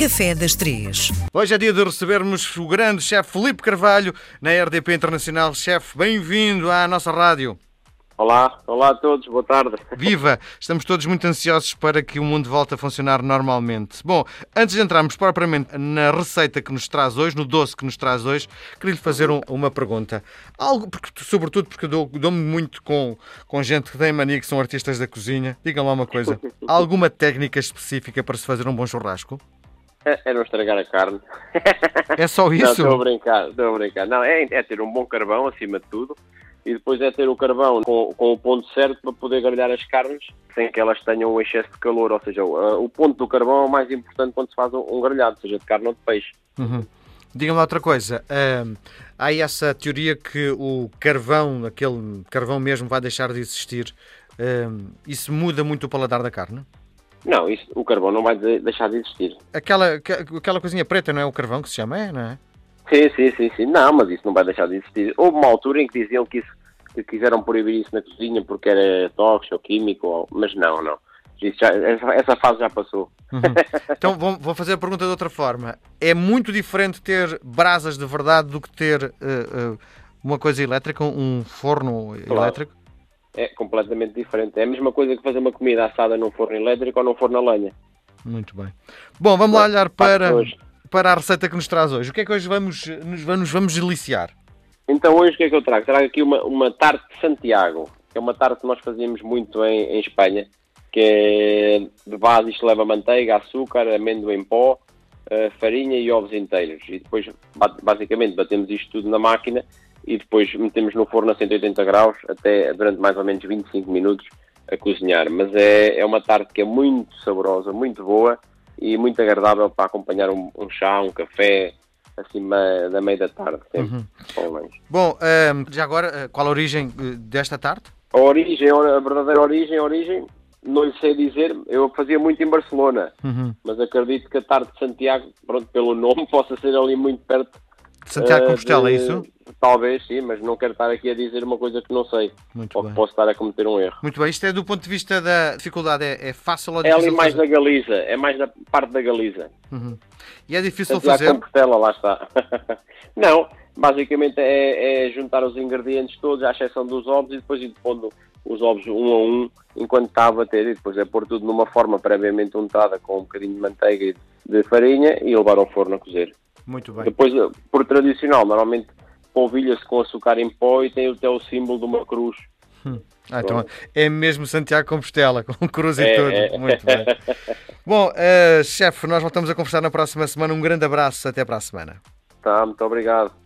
Café das Três. Hoje é dia de recebermos o grande chefe Felipe Carvalho na RDP Internacional. Chefe, bem-vindo à nossa rádio. Olá, olá a todos, boa tarde. Viva! Estamos todos muito ansiosos para que o mundo volte a funcionar normalmente. Bom, antes de entrarmos propriamente na receita que nos traz hoje, no doce que nos traz hoje, queria lhe fazer um- uma pergunta. Algo, porque, sobretudo porque eu dou- dou-me muito com, com gente que tem mania que são artistas da cozinha. Digam lá uma coisa. Há alguma técnica específica para se fazer um bom churrasco? É, é não estragar a carne. É só Não, isso? estou a brincar, estou a brincar. Não, é, é ter um bom carvão acima de tudo e depois é ter o carvão com, com o ponto certo para poder grelhar as carnes sem que elas tenham um excesso de calor. Ou seja, o, o ponto do carvão é o mais importante quando se faz um, um grelhado, seja de carne ou de peixe. Uhum. Diga-me outra coisa. Ahm, há aí essa teoria que o carvão, aquele carvão mesmo, vai deixar de existir. Ahm, isso muda muito o paladar da carne? Não, isso, o carvão não vai de- deixar de existir. Aquela, aquela coisinha preta não é o carvão que se chama? É, não é? Sim, sim, sim, sim. Não, mas isso não vai deixar de existir. Houve uma altura em que diziam que, isso, que quiseram proibir isso na cozinha porque era tóxico ou químico, ou- mas não, não. Isso já- essa, essa fase já passou. Uhum. Então vou, vou fazer a pergunta de outra forma. É muito diferente ter brasas de verdade do que ter eh, eh, uma coisa elétrica, um forno Claro. elétrico? É completamente diferente. É a mesma coisa que fazer uma comida assada num forno elétrico ou num forno a lenha. Muito bem. Bom, vamos lá olhar para, para a receita que nos traz hoje. O que é que hoje vamos, nos vamos, vamos deliciar? Então hoje o que é que eu trago? Trago aqui uma, uma tarte de Santiago, que é uma tarte que nós fazíamos muito em, em Espanha, que é de base isto leva manteiga, açúcar, amêndoa em pó, eh, farinha e ovos inteiros. E depois ba- basicamente batemos isto tudo na máquina e depois metemos no forno a 180 graus até durante mais ou menos 25 minutos a cozinhar. Mas é, é uma tarte que é muito saborosa, muito boa e muito agradável para acompanhar um, um chá, um café, assim ma- da meia da tarde, sempre, com lanche. Bom, ahm, já agora, eh, qual a origem eh, desta tarte? A origem, a verdadeira origem, a origem, não lhe sei dizer, eu fazia muito em Barcelona, Uhum. mas acredito que a tarde de Santiago, pronto, pelo nome, possa ser ali muito perto. Santiago de eh, Compostela, é isso? Talvez, sim, mas não quero estar aqui a dizer uma coisa que não sei, Muito ou bem. que posso estar a cometer um erro. Muito bem, isto é do ponto de vista da dificuldade, é, é fácil ou É difícil ali de mais fazer? na Galiza, é mais na parte da Galiza. Uhum. E é difícil Santiago fazer? Compostela, lá está. não, basicamente é, é juntar os ingredientes todos, à exceção dos ovos, e depois ir pondo os ovos um a um enquanto está a bater, e depois é pôr tudo numa forma previamente untada com um bocadinho de manteiga e de farinha e levar ao forno a cozer. Muito bem. Depois, por tradicional, normalmente polvilha-se com açúcar em pó e tem até o símbolo de uma cruz. Ah, então é mesmo Santiago Compostela, com cruz e É, tudo. é. Muito bem. Bom, eh, chefe, nós voltamos a conversar na próxima semana. Um grande abraço, até para a semana. Tá, muito obrigado.